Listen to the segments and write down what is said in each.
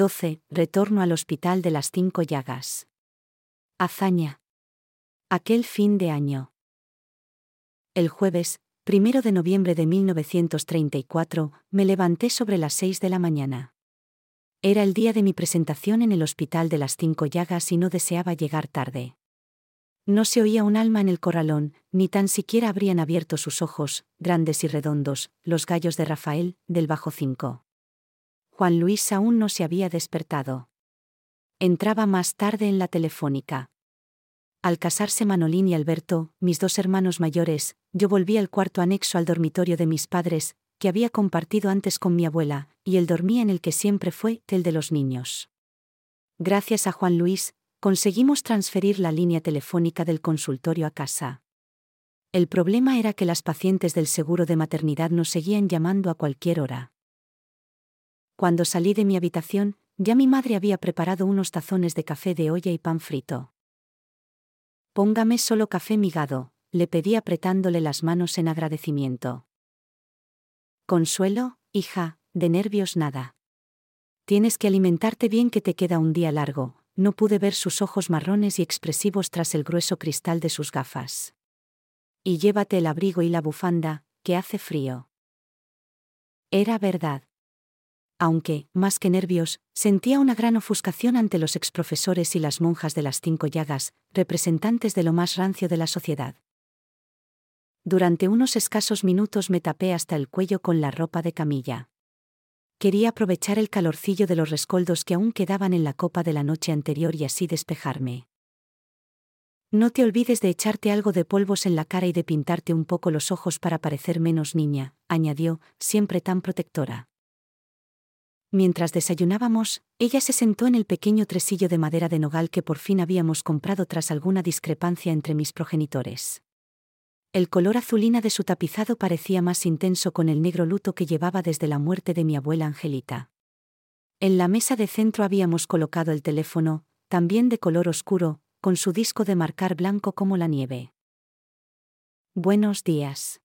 12. Retorno al Hospital de las Cinco Llagas. Hazaña. Aquel fin de año. El jueves, primero de noviembre de 1934, me levanté sobre las seis de la mañana. Era el día de mi presentación en el Hospital de las Cinco Llagas y no deseaba llegar tarde. No se oía un alma en el corralón, ni tan siquiera habrían abierto sus ojos, grandes y redondos, los gallos de Rafael, del bajo cinco. Juan Luis aún no se había despertado. Entraba más tarde en la telefónica. Al casarse Manolín y Alberto, mis dos hermanos mayores, yo volví al cuarto anexo al dormitorio de mis padres, que había compartido antes con mi abuela, y él dormía en el que siempre fue el de los niños. Gracias a Juan Luis, conseguimos transferir la línea telefónica del consultorio a casa. El problema era que las pacientes del seguro de maternidad nos seguían llamando a cualquier hora. Cuando salí de mi habitación, ya mi madre había preparado unos tazones de café de olla y pan frito. Póngame solo café migado, le pedí apretándole las manos en agradecimiento. Consuelo, hija, de nervios nada. Tienes que alimentarte bien que te queda un día largo, no pude ver sus ojos marrones y expresivos tras el grueso cristal de sus gafas. Y llévate el abrigo y la bufanda, que hace frío. Era verdad aunque, más que nervios, sentía una gran ofuscación ante los exprofesores y las monjas de las cinco llagas, representantes de lo más rancio de la sociedad. Durante unos escasos minutos me tapé hasta el cuello con la ropa de camilla. Quería aprovechar el calorcillo de los rescoldos que aún quedaban en la copa de la noche anterior y así despejarme. No te olvides de echarte algo de polvos en la cara y de pintarte un poco los ojos para parecer menos niña, añadió, siempre tan protectora. Mientras desayunábamos, ella se sentó en el pequeño tresillo de madera de nogal que por fin habíamos comprado tras alguna discrepancia entre mis progenitores. El color azulina de su tapizado parecía más intenso con el negro luto que llevaba desde la muerte de mi abuela Angelita. En la mesa de centro habíamos colocado el teléfono, también de color oscuro, con su disco de marcar blanco como la nieve. Buenos días.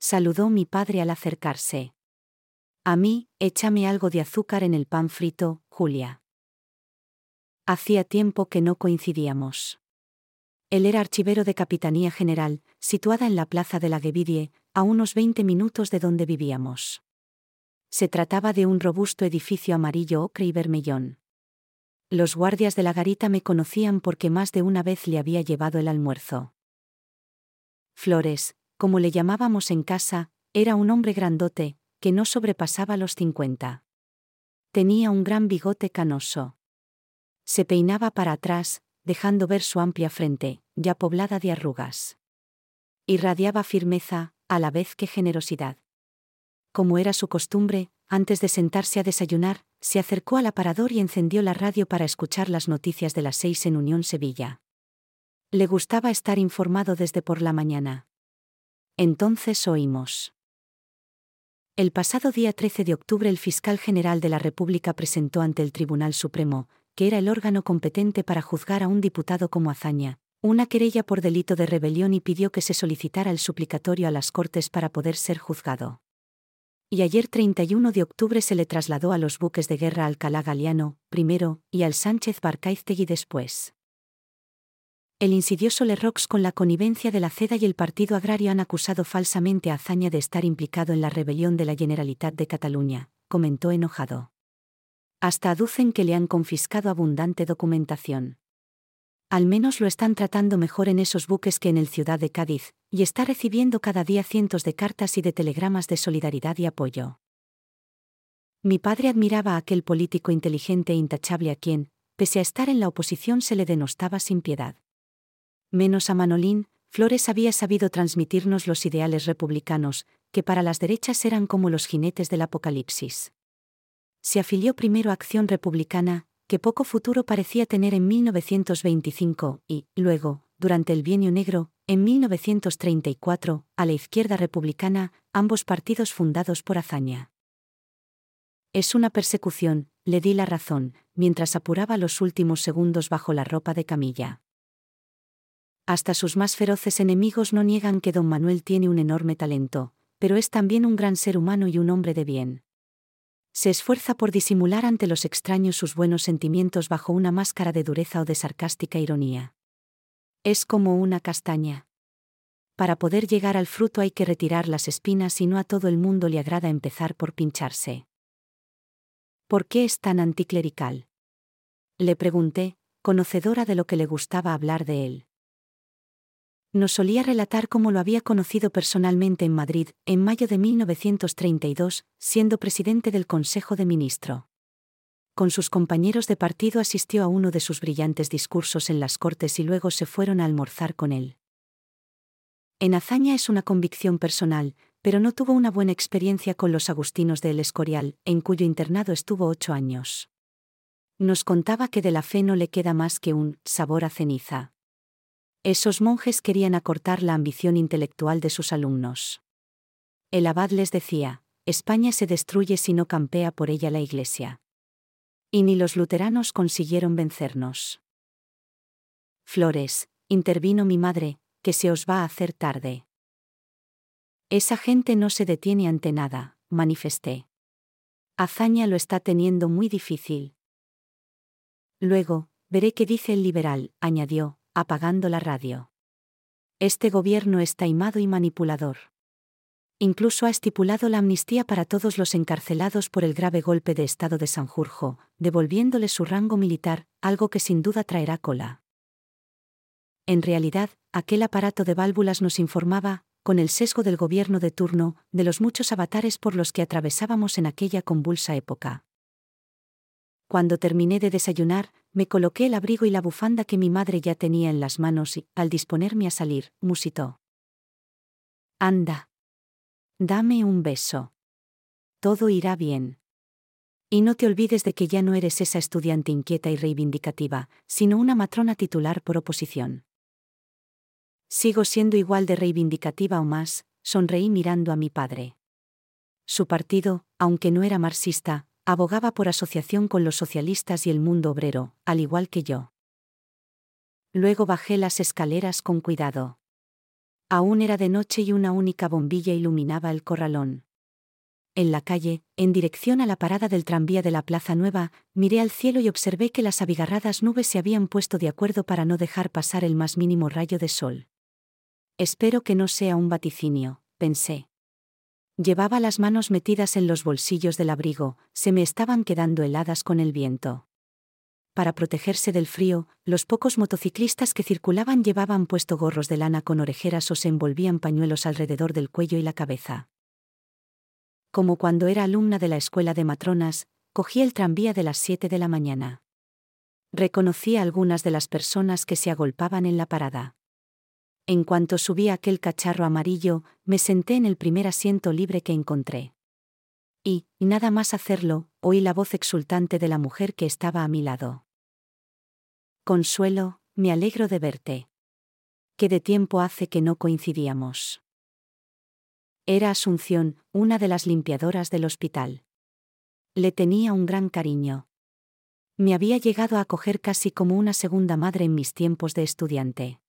Saludó mi padre al acercarse. A mí, échame algo de azúcar en el pan frito, Julia. Hacía tiempo que no coincidíamos. Él era archivero de Capitanía General, situada en la plaza de la Guevidie, a unos 20 minutos de donde vivíamos. Se trataba de un robusto edificio amarillo ocre y vermellón. Los guardias de la garita me conocían porque más de una vez le había llevado el almuerzo. Flores, como le llamábamos en casa, era un hombre grandote, que no sobrepasaba los 50. Tenía un gran bigote canoso. Se peinaba para atrás, dejando ver su amplia frente, ya poblada de arrugas. Irradiaba firmeza, a la vez que generosidad. Como era su costumbre, antes de sentarse a desayunar, se acercó al aparador y encendió la radio para escuchar las noticias de las seis en Unión Sevilla. Le gustaba estar informado desde por la mañana. Entonces oímos. El pasado día 13 de octubre el fiscal general de la República presentó ante el Tribunal Supremo, que era el órgano competente para juzgar a un diputado como hazaña, una querella por delito de rebelión y pidió que se solicitara el suplicatorio a las Cortes para poder ser juzgado. Y ayer 31 de octubre se le trasladó a los buques de guerra Alcalá Galiano, primero, y al Sánchez Barcaiztegui después. El insidioso Lerrox con la connivencia de la CEDA y el Partido Agrario han acusado falsamente a Azaña de estar implicado en la rebelión de la Generalitat de Cataluña, comentó enojado. Hasta aducen que le han confiscado abundante documentación. Al menos lo están tratando mejor en esos buques que en el Ciudad de Cádiz, y está recibiendo cada día cientos de cartas y de telegramas de solidaridad y apoyo. Mi padre admiraba a aquel político inteligente e intachable a quien, pese a estar en la oposición, se le denostaba sin piedad. Menos a Manolín, Flores había sabido transmitirnos los ideales republicanos, que para las derechas eran como los jinetes del apocalipsis. Se afilió primero a Acción Republicana, que poco futuro parecía tener en 1925, y, luego, durante el Bienio Negro, en 1934, a la izquierda republicana, ambos partidos fundados por hazaña. Es una persecución, le di la razón, mientras apuraba los últimos segundos bajo la ropa de camilla. Hasta sus más feroces enemigos no niegan que don Manuel tiene un enorme talento, pero es también un gran ser humano y un hombre de bien. Se esfuerza por disimular ante los extraños sus buenos sentimientos bajo una máscara de dureza o de sarcástica ironía. Es como una castaña. Para poder llegar al fruto hay que retirar las espinas y no a todo el mundo le agrada empezar por pincharse. ¿Por qué es tan anticlerical? Le pregunté, conocedora de lo que le gustaba hablar de él. Nos solía relatar cómo lo había conocido personalmente en Madrid, en mayo de 1932, siendo presidente del Consejo de Ministro. Con sus compañeros de partido asistió a uno de sus brillantes discursos en las Cortes y luego se fueron a almorzar con él. En hazaña es una convicción personal, pero no tuvo una buena experiencia con los agustinos de El Escorial, en cuyo internado estuvo ocho años. Nos contaba que de la fe no le queda más que un sabor a ceniza. Esos monjes querían acortar la ambición intelectual de sus alumnos. El abad les decía, España se destruye si no campea por ella la Iglesia. Y ni los luteranos consiguieron vencernos. Flores, intervino mi madre, que se os va a hacer tarde. Esa gente no se detiene ante nada, manifesté. Azaña lo está teniendo muy difícil. Luego, veré qué dice el liberal, añadió, apagando la radio. Este gobierno es taimado y manipulador. Incluso ha estipulado la amnistía para todos los encarcelados por el grave golpe de Estado de Sanjurjo, devolviéndole su rango militar, algo que sin duda traerá cola. En realidad, aquel aparato de válvulas nos informaba, con el sesgo del gobierno de turno, de los muchos avatares por los que atravesábamos en aquella convulsa época. Cuando terminé de desayunar, me coloqué el abrigo y la bufanda que mi madre ya tenía en las manos y, al disponerme a salir, musitó. Anda. Dame un beso. Todo irá bien. Y no te olvides de que ya no eres esa estudiante inquieta y reivindicativa, sino una matrona titular por oposición. Sigo siendo igual de reivindicativa o más, sonreí mirando a mi padre. Su partido, aunque no era marxista, abogaba por asociación con los socialistas y el mundo obrero, al igual que yo. Luego bajé las escaleras con cuidado. Aún era de noche y una única bombilla iluminaba el corralón. En la calle, en dirección a la parada del tranvía de la Plaza Nueva, miré al cielo y observé que las abigarradas nubes se habían puesto de acuerdo para no dejar pasar el más mínimo rayo de sol. Espero que no sea un vaticinio, pensé. Llevaba las manos metidas en los bolsillos del abrigo, se me estaban quedando heladas con el viento. Para protegerse del frío, los pocos motociclistas que circulaban llevaban puesto gorros de lana con orejeras o se envolvían pañuelos alrededor del cuello y la cabeza. Como cuando era alumna de la escuela de matronas, cogí el tranvía de las 7 de la mañana. Reconocí a algunas de las personas que se agolpaban en la parada. En cuanto subí aquel cacharro amarillo, me senté en el primer asiento libre que encontré. Y, nada más hacerlo, oí la voz exultante de la mujer que estaba a mi lado. Consuelo, me alegro de verte. ¿Qué de tiempo hace que no coincidíamos? Era Asunción, una de las limpiadoras del hospital. Le tenía un gran cariño. Me había llegado a acoger casi como una segunda madre en mis tiempos de estudiante.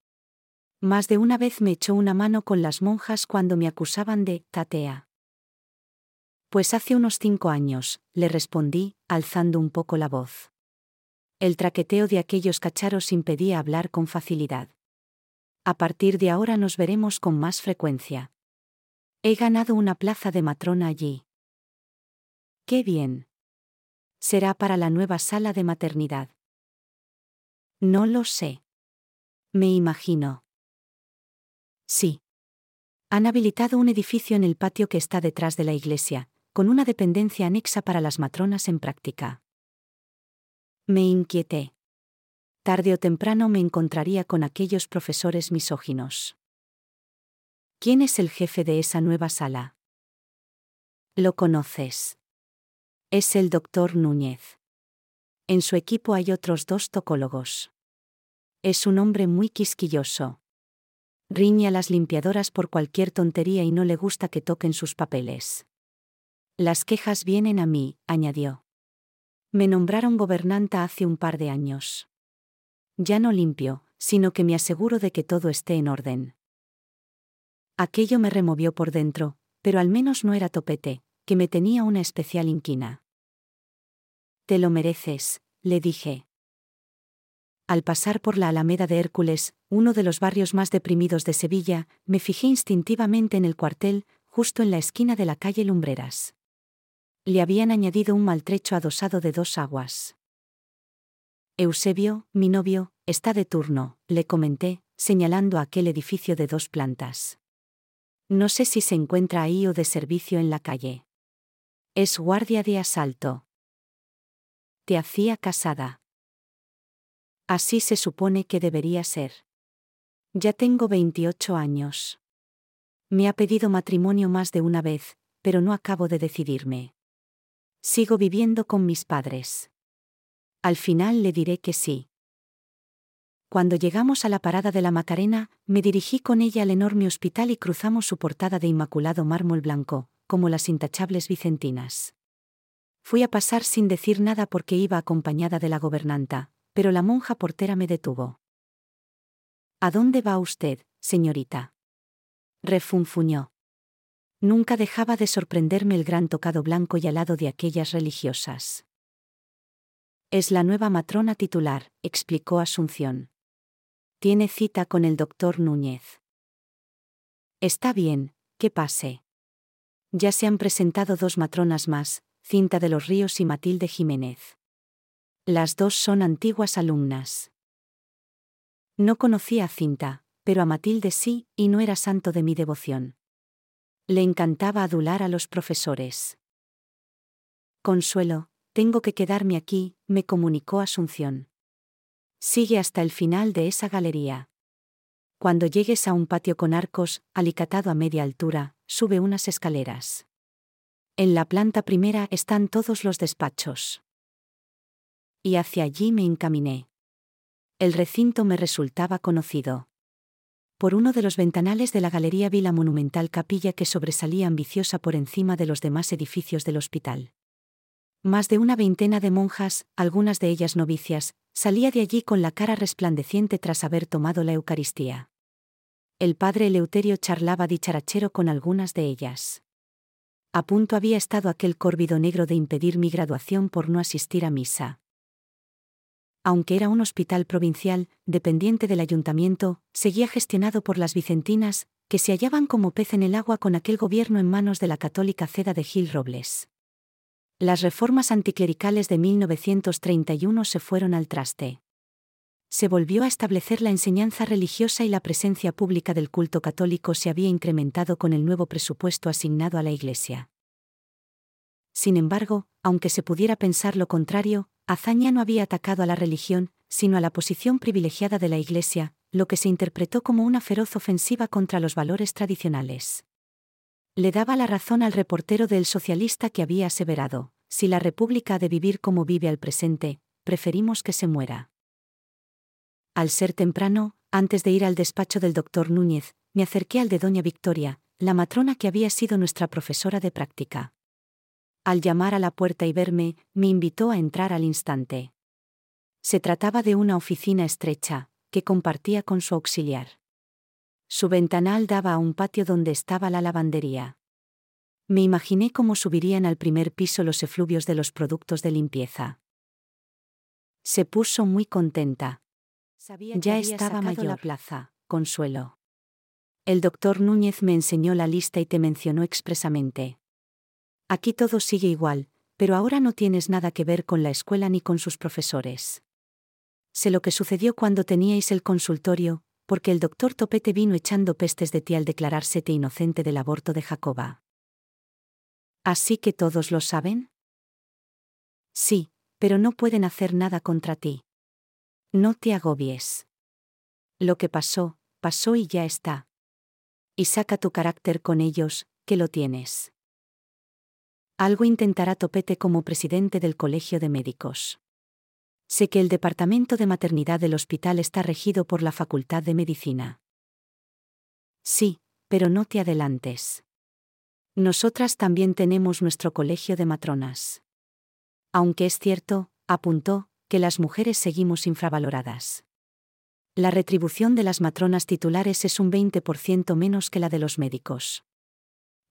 Más de una vez me echó una mano con las monjas cuando me acusaban de tatea. Pues hace unos cinco años, le respondí, alzando un poco la voz. El traqueteo de aquellos cacharos impedía hablar con facilidad. A partir de ahora nos veremos con más frecuencia. He ganado una plaza de matrona allí. ¡Qué bien! Será para la nueva sala de maternidad. No lo sé. Me imagino. Sí. Han habilitado un edificio en el patio que está detrás de la iglesia, con una dependencia anexa para las matronas en práctica. Me inquieté. Tarde o temprano me encontraría con aquellos profesores misóginos. ¿Quién es el jefe de esa nueva sala? Lo conoces. Es el doctor Núñez. En su equipo hay otros dos tocólogos. Es un hombre muy quisquilloso, Riñe a las limpiadoras por cualquier tontería y no le gusta que toquen sus papeles. Las quejas vienen a mí, añadió. Me nombraron gobernanta hace un par de años. Ya no limpio, sino que me aseguro de que todo esté en orden. Aquello me removió por dentro, pero al menos no era topete, que me tenía una especial inquina. Te lo mereces, le dije. Al pasar por la Alameda de Hércules, uno de los barrios más deprimidos de Sevilla, me fijé instintivamente en el cuartel, justo en la esquina de la calle Lumbreras. Le habían añadido un maltrecho adosado de dos aguas. Eusebio, mi novio, está de turno, le comenté, señalando aquel edificio de dos plantas. No sé si se encuentra ahí o de servicio en la calle. Es guardia de asalto. Te hacía casada. Así se supone que debería ser. Ya tengo 28 años. Me ha pedido matrimonio más de una vez, pero no acabo de decidirme. Sigo viviendo con mis padres. Al final le diré que sí. Cuando llegamos a la parada de la Macarena, me dirigí con ella al enorme hospital y cruzamos su portada de inmaculado mármol blanco, como las intachables vicentinas. Fui a pasar sin decir nada porque iba acompañada de la gobernanta, pero la monja portera me detuvo. ¿A dónde va usted, señorita? refunfuñó. Nunca dejaba de sorprenderme el gran tocado blanco y alado de aquellas religiosas. Es la nueva matrona titular, explicó Asunción. Tiene cita con el doctor Núñez. Está bien, que pase. Ya se han presentado dos matronas más, Cinta de los Ríos y Matilde Jiménez. Las dos son antiguas alumnas. No conocía a Cinta, pero a Matilde sí, y no era santo de mi devoción. Le encantaba adular a los profesores. Consuelo, tengo que quedarme aquí, me comunicó Asunción. Sigue hasta el final de esa galería. Cuando llegues a un patio con arcos, alicatado a media altura, sube unas escaleras. En la planta primera están todos los despachos y hacia allí me encaminé. El recinto me resultaba conocido. Por uno de los ventanales de la galería vi la monumental capilla que sobresalía ambiciosa por encima de los demás edificios del hospital. Más de una veintena de monjas, algunas de ellas novicias, salía de allí con la cara resplandeciente tras haber tomado la Eucaristía. El padre Eleuterio charlaba dicharachero con algunas de ellas. A punto había estado aquel córvido negro de impedir mi graduación por no asistir a misa aunque era un hospital provincial, dependiente del ayuntamiento, seguía gestionado por las vicentinas, que se hallaban como pez en el agua con aquel gobierno en manos de la católica ceda de Gil Robles. Las reformas anticlericales de 1931 se fueron al traste. Se volvió a establecer la enseñanza religiosa y la presencia pública del culto católico se había incrementado con el nuevo presupuesto asignado a la Iglesia. Sin embargo, aunque se pudiera pensar lo contrario, Azaña no había atacado a la religión, sino a la posición privilegiada de la Iglesia, lo que se interpretó como una feroz ofensiva contra los valores tradicionales. Le daba la razón al reportero del socialista que había aseverado, si la República ha de vivir como vive al presente, preferimos que se muera. Al ser temprano, antes de ir al despacho del doctor Núñez, me acerqué al de doña Victoria, la matrona que había sido nuestra profesora de práctica al llamar a la puerta y verme, me invitó a entrar al instante. Se trataba de una oficina estrecha, que compartía con su auxiliar. Su ventanal daba a un patio donde estaba la lavandería. Me imaginé cómo subirían al primer piso los efluvios de los productos de limpieza. Se puso muy contenta. ya estaba mayor la plaza, Consuelo. El doctor Núñez me enseñó la lista y te mencionó expresamente. Aquí todo sigue igual, pero ahora no tienes nada que ver con la escuela ni con sus profesores. Sé lo que sucedió cuando teníais el consultorio, porque el doctor Topete vino echando pestes de ti al declarársete inocente del aborto de Jacoba. ¿Así que todos lo saben? Sí, pero no pueden hacer nada contra ti. No te agobies. Lo que pasó, pasó y ya está. Y saca tu carácter con ellos, que lo tienes. Algo intentará Topete como presidente del Colegio de Médicos. Sé que el departamento de maternidad del hospital está regido por la Facultad de Medicina. Sí, pero no te adelantes. Nosotras también tenemos nuestro colegio de matronas. Aunque es cierto, apuntó, que las mujeres seguimos infravaloradas. La retribución de las matronas titulares es un 20% menos que la de los médicos.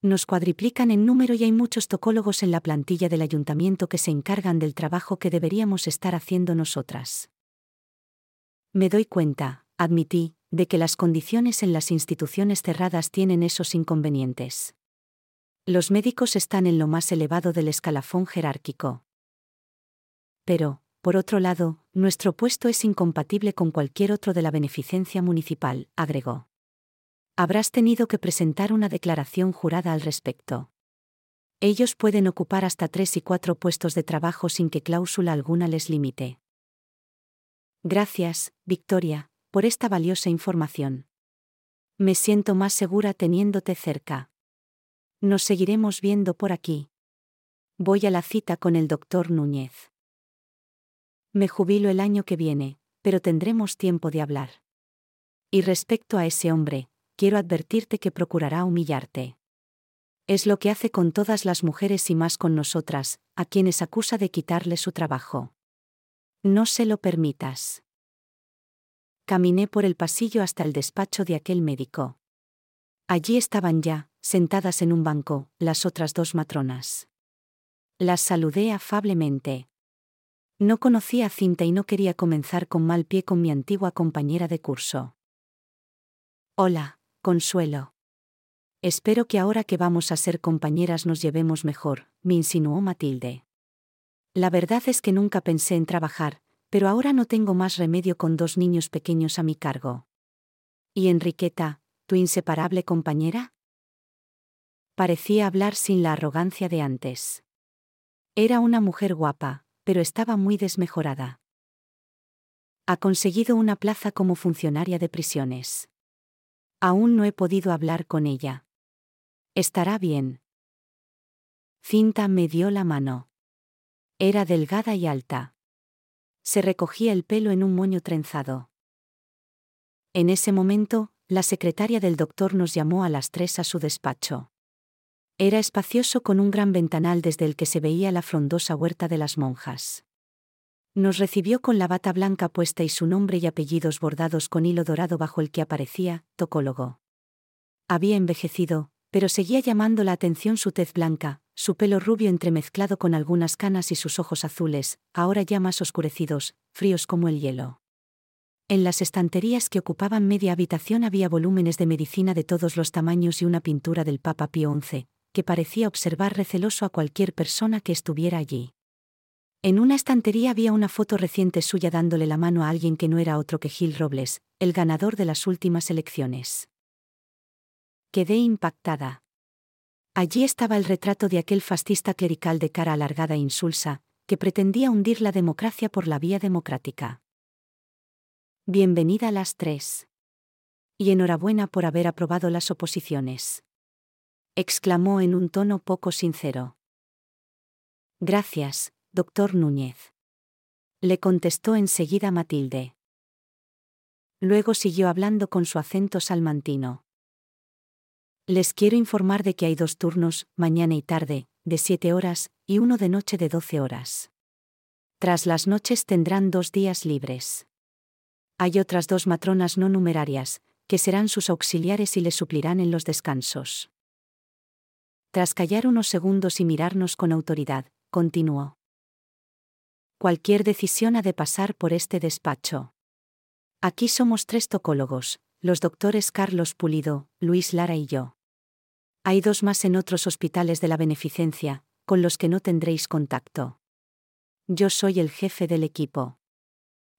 Nos cuadriplican en número y hay muchos tocólogos en la plantilla del ayuntamiento que se encargan del trabajo que deberíamos estar haciendo nosotras. Me doy cuenta, admití, de que las condiciones en las instituciones cerradas tienen esos inconvenientes. Los médicos están en lo más elevado del escalafón jerárquico. Pero, por otro lado, nuestro puesto es incompatible con cualquier otro de la beneficencia municipal, agregó. Habrás tenido que presentar una declaración jurada al respecto. Ellos pueden ocupar hasta tres y cuatro puestos de trabajo sin que cláusula alguna les limite. Gracias, Victoria, por esta valiosa información. Me siento más segura teniéndote cerca. Nos seguiremos viendo por aquí. Voy a la cita con el doctor Núñez. Me jubilo el año que viene, pero tendremos tiempo de hablar. Y respecto a ese hombre, quiero advertirte que procurará humillarte. Es lo que hace con todas las mujeres y más con nosotras, a quienes acusa de quitarle su trabajo. No se lo permitas. Caminé por el pasillo hasta el despacho de aquel médico. Allí estaban ya, sentadas en un banco, las otras dos matronas. Las saludé afablemente. No conocía a Cinta y no quería comenzar con mal pie con mi antigua compañera de curso. Hola, Consuelo. Espero que ahora que vamos a ser compañeras nos llevemos mejor, me insinuó Matilde. La verdad es que nunca pensé en trabajar, pero ahora no tengo más remedio con dos niños pequeños a mi cargo. ¿Y Enriqueta, tu inseparable compañera? Parecía hablar sin la arrogancia de antes. Era una mujer guapa, pero estaba muy desmejorada. Ha conseguido una plaza como funcionaria de prisiones. Aún no he podido hablar con ella. Estará bien. Cinta me dio la mano. Era delgada y alta. Se recogía el pelo en un moño trenzado. En ese momento, la secretaria del doctor nos llamó a las tres a su despacho. Era espacioso con un gran ventanal desde el que se veía la frondosa huerta de las monjas. Nos recibió con la bata blanca puesta y su nombre y apellidos bordados con hilo dorado bajo el que aparecía, tocólogo. Había envejecido, pero seguía llamando la atención su tez blanca, su pelo rubio entremezclado con algunas canas y sus ojos azules, ahora ya más oscurecidos, fríos como el hielo. En las estanterías que ocupaban media habitación había volúmenes de medicina de todos los tamaños y una pintura del Papa Pío XI, que parecía observar receloso a cualquier persona que estuviera allí. En una estantería había una foto reciente suya dándole la mano a alguien que no era otro que Gil Robles, el ganador de las últimas elecciones. Quedé impactada. Allí estaba el retrato de aquel fascista clerical de cara alargada e insulsa, que pretendía hundir la democracia por la vía democrática. Bienvenida a las tres. Y enhorabuena por haber aprobado las oposiciones. exclamó en un tono poco sincero. Gracias, doctor Núñez. Le contestó enseguida Matilde. Luego siguió hablando con su acento salmantino. Les quiero informar de que hay dos turnos, mañana y tarde, de siete horas, y uno de noche de doce horas. Tras las noches tendrán dos días libres. Hay otras dos matronas no numerarias, que serán sus auxiliares y les suplirán en los descansos. Tras callar unos segundos y mirarnos con autoridad, continuó. Cualquier decisión ha de pasar por este despacho. Aquí somos tres tocólogos, los doctores Carlos Pulido, Luis Lara y yo. Hay dos más en otros hospitales de la beneficencia, con los que no tendréis contacto. Yo soy el jefe del equipo.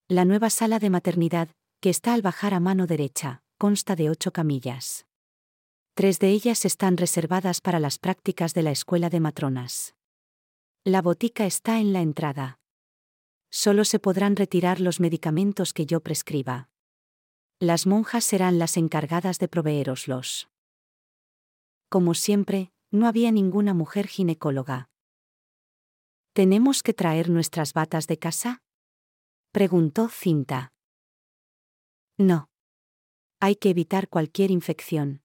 La nueva sala de maternidad, que está al bajar a mano derecha, consta de ocho camillas. Tres de ellas están reservadas para las prácticas de la escuela de matronas. La botica está en la entrada. Solo se podrán retirar los medicamentos que yo prescriba. Las monjas serán las encargadas de proveeroslos. Como siempre, no había ninguna mujer ginecóloga. ¿Tenemos que traer nuestras batas de casa? preguntó Cinta. No. Hay que evitar cualquier infección.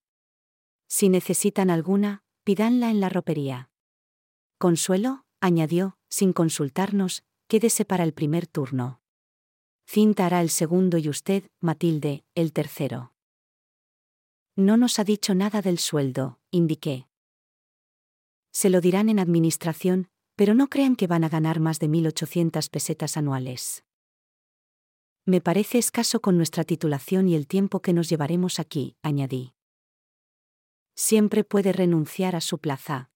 Si necesitan alguna, pídanla en la ropería. Consuelo, añadió, sin consultarnos, quédese para el primer turno. Cinta hará el segundo y usted, Matilde, el tercero. No nos ha dicho nada del sueldo, indiqué. Se lo dirán en administración, pero no crean que van a ganar más de 1.800 pesetas anuales. Me parece escaso con nuestra titulación y el tiempo que nos llevaremos aquí, añadí. Siempre puede renunciar a su plaza.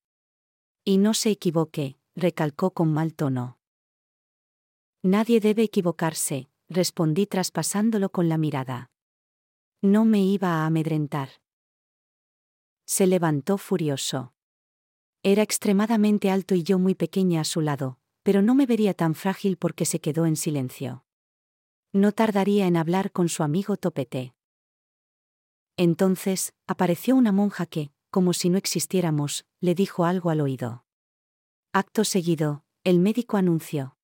Y no se equivoque, recalcó con mal tono. Nadie debe equivocarse, respondí traspasándolo con la mirada. No me iba a amedrentar. Se levantó furioso. Era extremadamente alto y yo muy pequeña a su lado, pero no me vería tan frágil porque se quedó en silencio. No tardaría en hablar con su amigo Topete. Entonces, apareció una monja que, como si no existiéramos, le dijo algo al oído. Acto seguido, el médico anunció.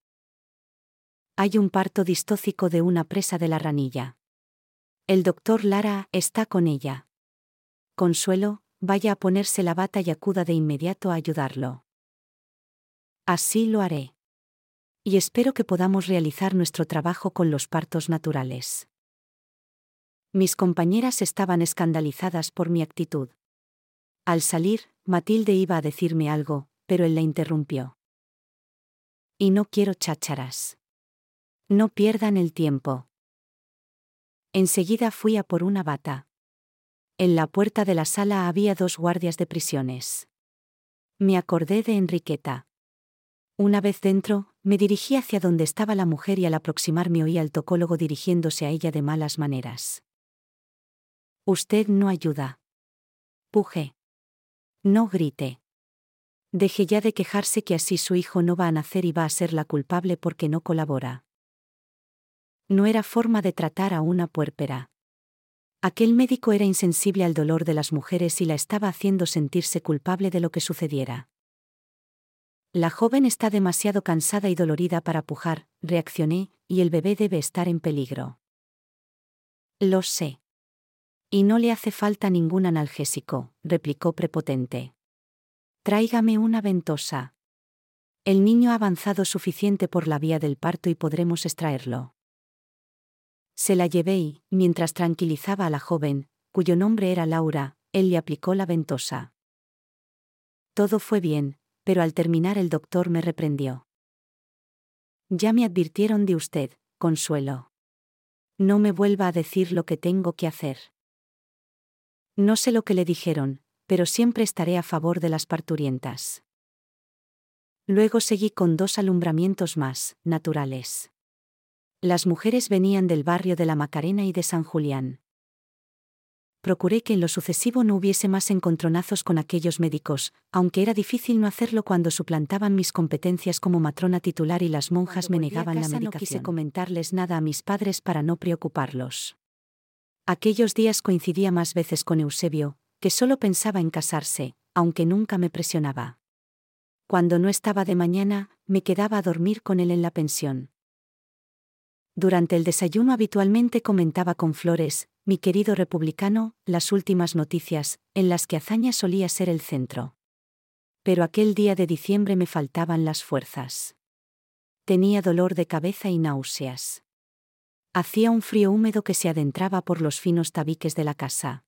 Hay un parto distócico de una presa de la ranilla. El doctor Lara está con ella. Consuelo, vaya a ponerse la bata y acuda de inmediato a ayudarlo. Así lo haré y espero que podamos realizar nuestro trabajo con los partos naturales. Mis compañeras estaban escandalizadas por mi actitud. Al salir, Matilde iba a decirme algo, pero él la interrumpió. Y no quiero chácharas. No pierdan el tiempo. Enseguida fui a por una bata. En la puerta de la sala había dos guardias de prisiones. Me acordé de Enriqueta. Una vez dentro, me dirigí hacia donde estaba la mujer y al aproximarme oí al tocólogo dirigiéndose a ella de malas maneras. Usted no ayuda. Puje. No grite. Deje ya de quejarse que así su hijo no va a nacer y va a ser la culpable porque no colabora. No era forma de tratar a una puérpera. Aquel médico era insensible al dolor de las mujeres y la estaba haciendo sentirse culpable de lo que sucediera. La joven está demasiado cansada y dolorida para pujar, reaccioné, y el bebé debe estar en peligro. Lo sé. Y no le hace falta ningún analgésico, replicó prepotente. Tráigame una ventosa. El niño ha avanzado suficiente por la vía del parto y podremos extraerlo. Se la llevé y, mientras tranquilizaba a la joven, cuyo nombre era Laura, él le aplicó la ventosa. Todo fue bien, pero al terminar el doctor me reprendió. Ya me advirtieron de usted, Consuelo. No me vuelva a decir lo que tengo que hacer. No sé lo que le dijeron, pero siempre estaré a favor de las parturientas. Luego seguí con dos alumbramientos más, naturales. Las mujeres venían del barrio de la Macarena y de San Julián procuré que en lo sucesivo no hubiese más encontronazos con aquellos médicos, aunque era difícil no hacerlo cuando suplantaban mis competencias como matrona titular y las monjas me negaban la medicación. No quise comentarles nada a mis padres para no preocuparlos. Aquellos días coincidía más veces con Eusebio, que solo pensaba en casarse, aunque nunca me presionaba. Cuando no estaba de mañana, me quedaba a dormir con él en la pensión. Durante el desayuno habitualmente comentaba con Flores, mi querido republicano, las últimas noticias, en las que Azaña solía ser el centro. Pero aquel día de diciembre me faltaban las fuerzas. Tenía dolor de cabeza y náuseas. Hacía un frío húmedo que se adentraba por los finos tabiques de la casa.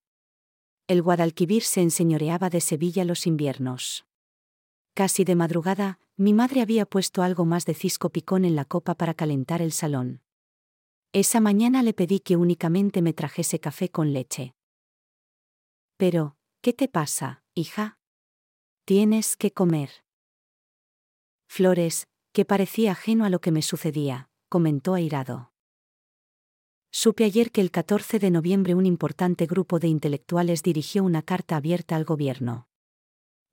El Guadalquivir se enseñoreaba de Sevilla los inviernos. Casi de madrugada, mi madre había puesto algo más de cisco picón en la copa para calentar el salón. Esa mañana le pedí que únicamente me trajese café con leche. Pero, ¿qué te pasa, hija? Tienes que comer. Flores, que parecía ajeno a lo que me sucedía, comentó airado. Supe ayer que el 14 de noviembre un importante grupo de intelectuales dirigió una carta abierta al gobierno.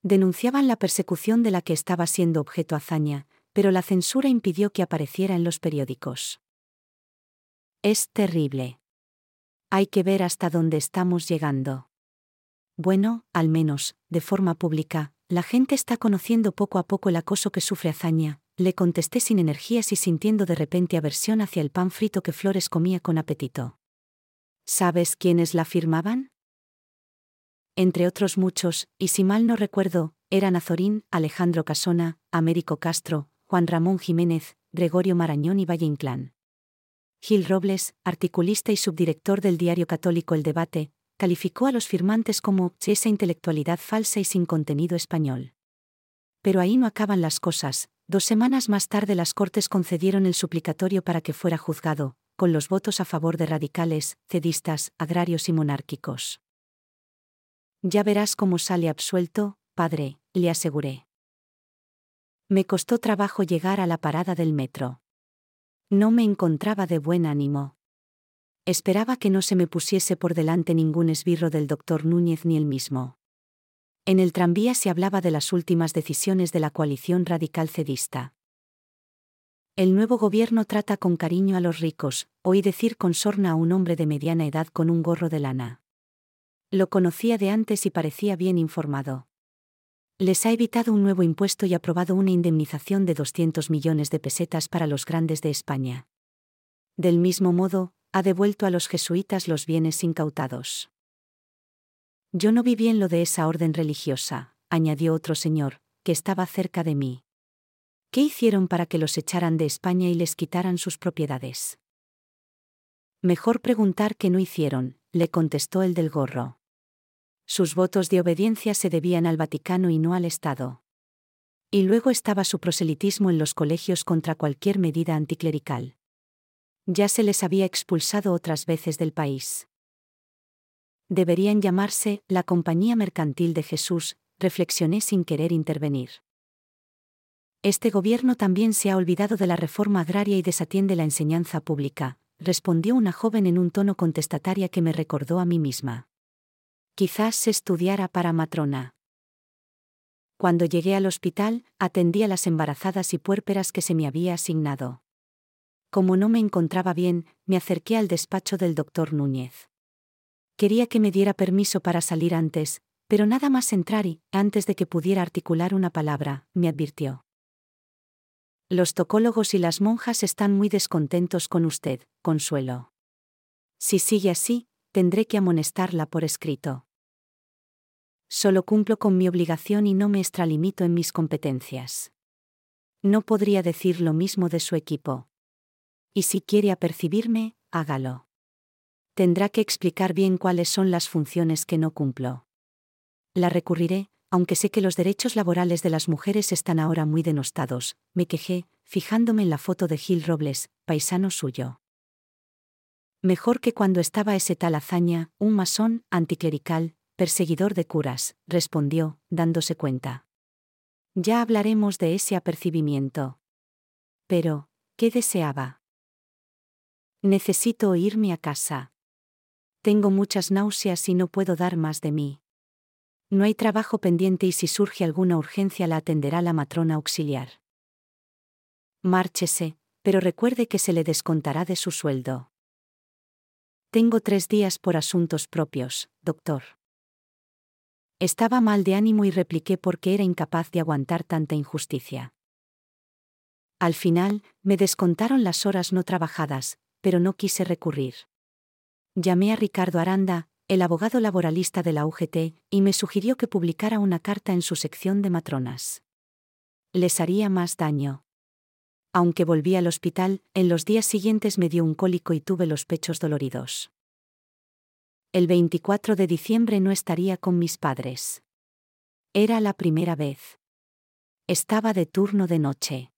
Denunciaban la persecución de la que estaba siendo objeto hazaña, pero la censura impidió que apareciera en los periódicos. Es terrible. Hay que ver hasta dónde estamos llegando. Bueno, al menos, de forma pública, la gente está conociendo poco a poco el acoso que sufre Azaña, le contesté sin energías y sintiendo de repente aversión hacia el pan frito que Flores comía con apetito. ¿Sabes quiénes la firmaban? Entre otros muchos, y si mal no recuerdo, eran Azorín, Alejandro Casona, Américo Castro, Juan Ramón Jiménez, Gregorio Marañón y Valle Inclán. Gil Robles, articulista y subdirector del diario católico El Debate, calificó a los firmantes como esa intelectualidad falsa y sin contenido español. Pero ahí no acaban las cosas. Dos semanas más tarde las Cortes concedieron el suplicatorio para que fuera juzgado, con los votos a favor de radicales, cedistas, agrarios y monárquicos. Ya verás cómo sale absuelto, padre, le aseguré. Me costó trabajo llegar a la parada del metro. No me encontraba de buen ánimo. Esperaba que no se me pusiese por delante ningún esbirro del doctor Núñez ni el mismo. En el tranvía se hablaba de las últimas decisiones de la coalición radical cedista. El nuevo gobierno trata con cariño a los ricos, oí decir con sorna a un hombre de mediana edad con un gorro de lana. Lo conocía de antes y parecía bien informado. Les ha evitado un nuevo impuesto y aprobado una indemnización de 200 millones de pesetas para los grandes de España. Del mismo modo, ha devuelto a los jesuitas los bienes incautados. Yo no vi bien lo de esa orden religiosa, añadió otro señor, que estaba cerca de mí. ¿Qué hicieron para que los echaran de España y les quitaran sus propiedades? Mejor preguntar qué no hicieron, le contestó el del gorro. Sus votos de obediencia se debían al Vaticano y no al Estado. Y luego estaba su proselitismo en los colegios contra cualquier medida anticlerical. Ya se les había expulsado otras veces del país. Deberían llamarse la Compañía Mercantil de Jesús, reflexioné sin querer intervenir. Este gobierno también se ha olvidado de la reforma agraria y desatiende la enseñanza pública, respondió una joven en un tono contestataria que me recordó a mí misma. Quizás se estudiara para matrona. Cuando llegué al hospital, atendí a las embarazadas y puérperas que se me había asignado. Como no me encontraba bien, me acerqué al despacho del doctor Núñez. Quería que me diera permiso para salir antes, pero nada más entrar y, antes de que pudiera articular una palabra, me advirtió. Los tocólogos y las monjas están muy descontentos con usted, Consuelo. Si sigue así, tendré que amonestarla por escrito. Solo cumplo con mi obligación y no me extralimito en mis competencias. No podría decir lo mismo de su equipo y si quiere apercibirme, hágalo. Tendrá que explicar bien cuáles son las funciones que no cumplo. La recurriré, aunque sé que los derechos laborales de las mujeres están ahora muy denostados, me quejé, fijándome en la foto de Gil Robles, paisano suyo. Mejor que cuando estaba ese tal hazaña, un masón, anticlerical, perseguidor de curas, respondió, dándose cuenta. Ya hablaremos de ese apercibimiento. Pero, ¿qué deseaba? Necesito irme a casa. Tengo muchas náuseas y no puedo dar más de mí. No hay trabajo pendiente y si surge alguna urgencia la atenderá la matrona auxiliar. Márchese, pero recuerde que se le descontará de su sueldo. Tengo tres días por asuntos propios, doctor. Estaba mal de ánimo y repliqué porque era incapaz de aguantar tanta injusticia. Al final, me descontaron las horas no trabajadas, pero no quise recurrir. Llamé a Ricardo Aranda, el abogado laboralista de la UGT, y me sugirió que publicara una carta en su sección de matronas. Les haría más daño. Aunque volví al hospital, en los días siguientes me dio un cólico y tuve los pechos doloridos. El 24 de diciembre no estaría con mis padres. Era la primera vez. Estaba de turno de noche.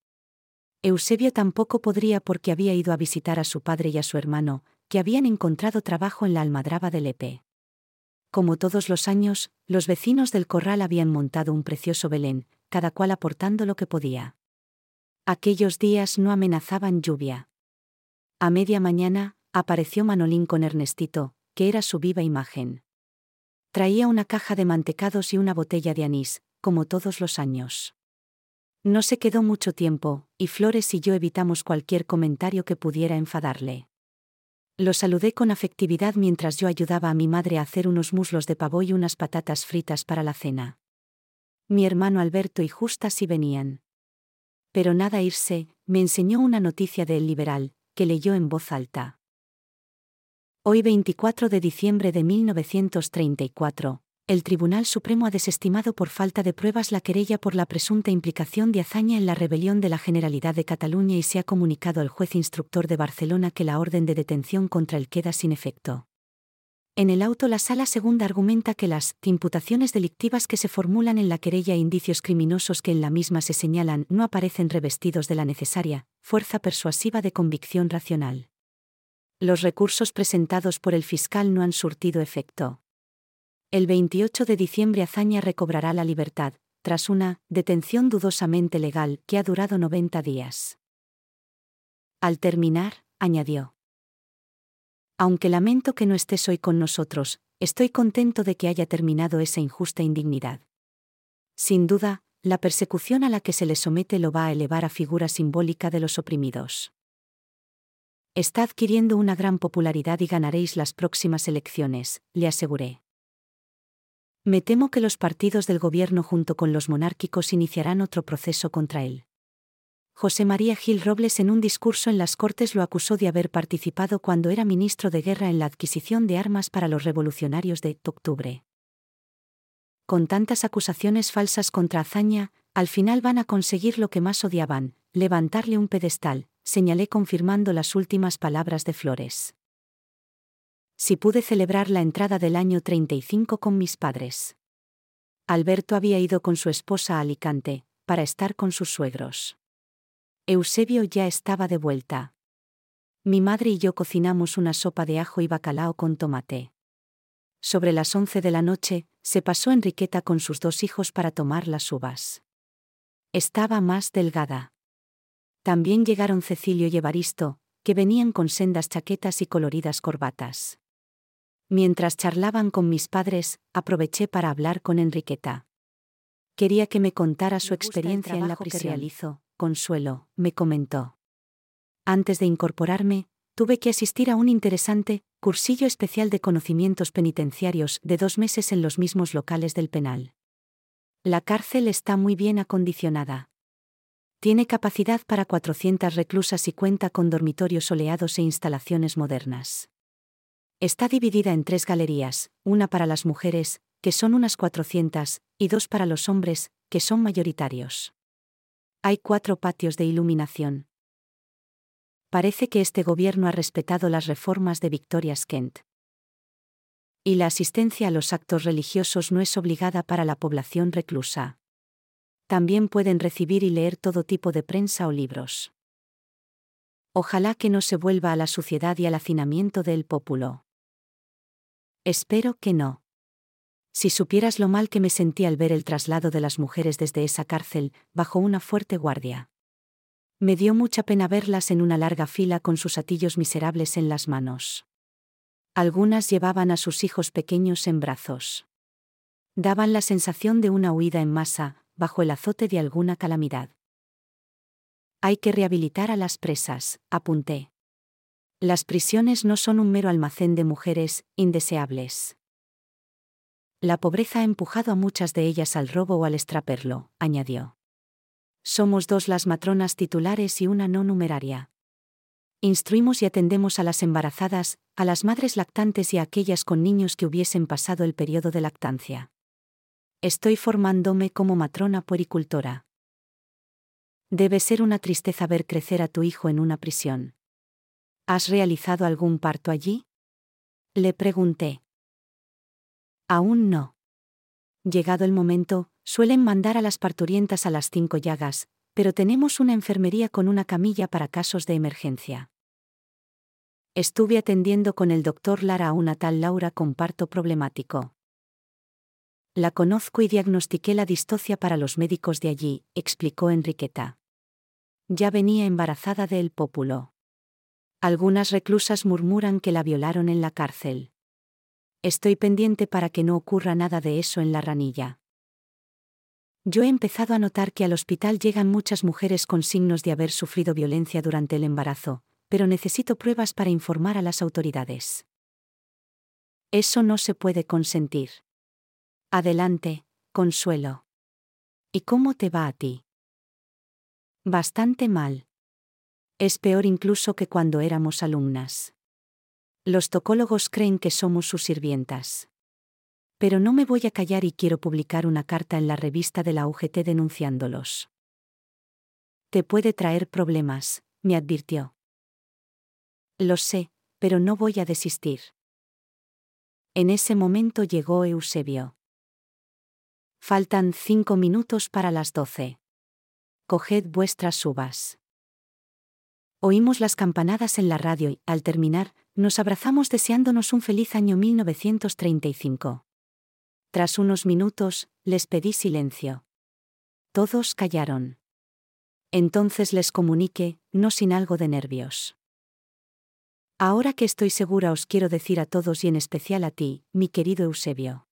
Eusebio tampoco podría porque había ido a visitar a su padre y a su hermano, que habían encontrado trabajo en la almadraba de Lepe. Como todos los años, los vecinos del corral habían montado un precioso Belén, cada cual aportando lo que podía. Aquellos días no amenazaban lluvia. A media mañana, apareció Manolín con Ernestito, que era su viva imagen. Traía una caja de mantecados y una botella de anís, como todos los años. No se quedó mucho tiempo, y Flores y yo evitamos cualquier comentario que pudiera enfadarle. Lo saludé con afectividad mientras yo ayudaba a mi madre a hacer unos muslos de pavo y unas patatas fritas para la cena. Mi hermano Alberto y Justa sí venían. Pero nada irse, me enseñó una noticia de El Liberal, que leyó en voz alta. Hoy 24 de diciembre de 1934, el Tribunal Supremo ha desestimado por falta de pruebas la querella por la presunta implicación de Azaña en la rebelión de la Generalidad de Cataluña y se ha comunicado al juez instructor de Barcelona que la orden de detención contra él queda sin efecto. En el auto la sala segunda argumenta que las imputaciones delictivas que se formulan en la querella e indicios criminosos que en la misma se señalan no aparecen revestidos de la necesaria fuerza persuasiva de convicción racional. Los recursos presentados por el fiscal no han surtido efecto. El 28 de diciembre Azaña recobrará la libertad, tras una detención dudosamente legal que ha durado 90 días. Al terminar, añadió. Aunque lamento que no estés hoy con nosotros, estoy contento de que haya terminado esa injusta indignidad. Sin duda, la persecución a la que se le somete lo va a elevar a figura simbólica de los oprimidos. Está adquiriendo una gran popularidad y ganaréis las próximas elecciones, le aseguré. Me temo que los partidos del gobierno junto con los monárquicos iniciarán otro proceso contra él. José María Gil Robles en un discurso en las Cortes lo acusó de haber participado cuando era ministro de Guerra en la adquisición de armas para los revolucionarios de octubre. Con tantas acusaciones falsas contra Azaña, al final van a conseguir lo que más odiaban, levantarle un pedestal, señalé confirmando las últimas palabras de Flores. Si pude celebrar la entrada del año 35 con mis padres. Alberto había ido con su esposa a Alicante, para estar con sus suegros. Eusebio ya estaba de vuelta. Mi madre y yo cocinamos una sopa de ajo y bacalao con tomate. Sobre las once de la noche, se pasó Enriqueta con sus dos hijos para tomar las uvas. Estaba más delgada. También llegaron Cecilio y Evaristo, que venían con sendas chaquetas y coloridas corbatas. Mientras charlaban con mis padres, aproveché para hablar con Enriqueta. Quería que me contara su experiencia en la prisión. Consuelo, me comentó. Antes de incorporarme, tuve que asistir a un interesante cursillo especial de conocimientos penitenciarios de dos meses en los mismos locales del penal. La cárcel está muy bien acondicionada. Tiene capacidad para 400 reclusas y cuenta con dormitorios soleados e instalaciones modernas. Está dividida en tres galerías, una para las mujeres, que son unas 400, y dos para los hombres, que son mayoritarios. Hay cuatro patios de iluminación. Parece que este gobierno ha respetado las reformas de Victoria Kent. Y la asistencia a los actos religiosos no es obligada para la población reclusa. También pueden recibir y leer todo tipo de prensa o libros. Ojalá que no se vuelva a la suciedad y al hacinamiento del pópulo. Espero que no. Si supieras lo mal que me sentí al ver el traslado de las mujeres desde esa cárcel, bajo una fuerte guardia. Me dio mucha pena verlas en una larga fila con sus atillos miserables en las manos. Algunas llevaban a sus hijos pequeños en brazos. Daban la sensación de una huida en masa, bajo el azote de alguna calamidad. Hay que rehabilitar a las presas, apunté. Las prisiones no son un mero almacén de mujeres, indeseables. La pobreza ha empujado a muchas de ellas al robo o al extraperlo, añadió. Somos dos las matronas titulares y una no numeraria. Instruimos y atendemos a las embarazadas, a las madres lactantes y a aquellas con niños que hubiesen pasado el periodo de lactancia. Estoy formándome como matrona puericultora. Debe ser una tristeza ver crecer a tu hijo en una prisión. ¿Has realizado algún parto allí? Le pregunté. Aún no. Llegado el momento, suelen mandar a las parturientas a las cinco llagas, pero tenemos una enfermería con una camilla para casos de emergencia. Estuve atendiendo con el doctor Lara a una tal Laura con parto problemático. La conozco y diagnostiqué la distocia para los médicos de allí, explicó Enriqueta. Ya venía embarazada del pópulo. Algunas reclusas murmuran que la violaron en la cárcel. Estoy pendiente para que no ocurra nada de eso en la ranilla. Yo he empezado a notar que al hospital llegan muchas mujeres con signos de haber sufrido violencia durante el embarazo, pero necesito pruebas para informar a las autoridades. Eso no se puede consentir. Adelante, Consuelo. ¿Y cómo te va a ti? Bastante mal. Es peor incluso que cuando éramos alumnas. Los tocólogos creen que somos sus sirvientas. Pero no me voy a callar y quiero publicar una carta en la revista de la UGT denunciándolos. Te puede traer problemas, me advirtió. Lo sé, pero no voy a desistir. En ese momento llegó Eusebio. Faltan cinco minutos para las doce. Coged vuestras uvas. Oímos las campanadas en la radio y, al terminar, nos abrazamos deseándonos un feliz año 1935. Tras unos minutos, les pedí silencio. Todos callaron. Entonces les comuniqué, no sin algo de nervios. Ahora que estoy segura os quiero decir a todos y en especial a ti, mi querido Eusebio.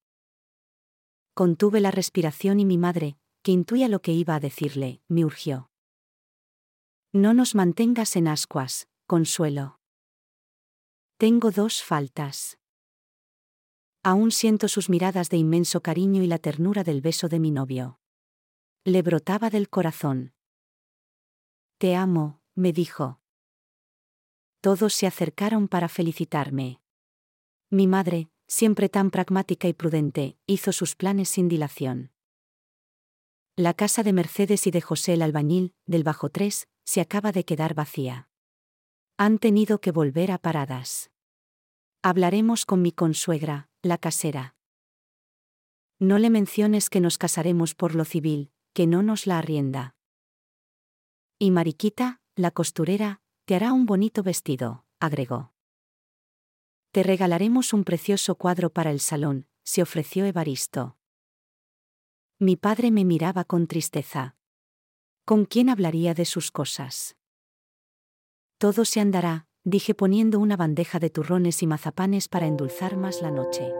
Contuve la respiración y mi madre, que intuía lo que iba a decirle, me urgió. No nos mantengas en ascuas, consuelo. Tengo dos faltas. Aún siento sus miradas de inmenso cariño y la ternura del beso de mi novio. Le brotaba del corazón. Te amo, me dijo. Todos se acercaron para felicitarme. Mi madre, siempre tan pragmática y prudente, hizo sus planes sin dilación. La casa de Mercedes y de José el albañil, del Bajo 3, se acaba de quedar vacía. Han tenido que volver a paradas. Hablaremos con mi consuegra, la casera. No le menciones que nos casaremos por lo civil, que no nos la arrienda. Y Mariquita, la costurera, te hará un bonito vestido, agregó. Te regalaremos un precioso cuadro para el salón, se ofreció Evaristo. Mi padre me miraba con tristeza. ¿Con quién hablaría de sus cosas? Todo se andará, dije poniendo una bandeja de turrones y mazapanes para endulzar más la noche.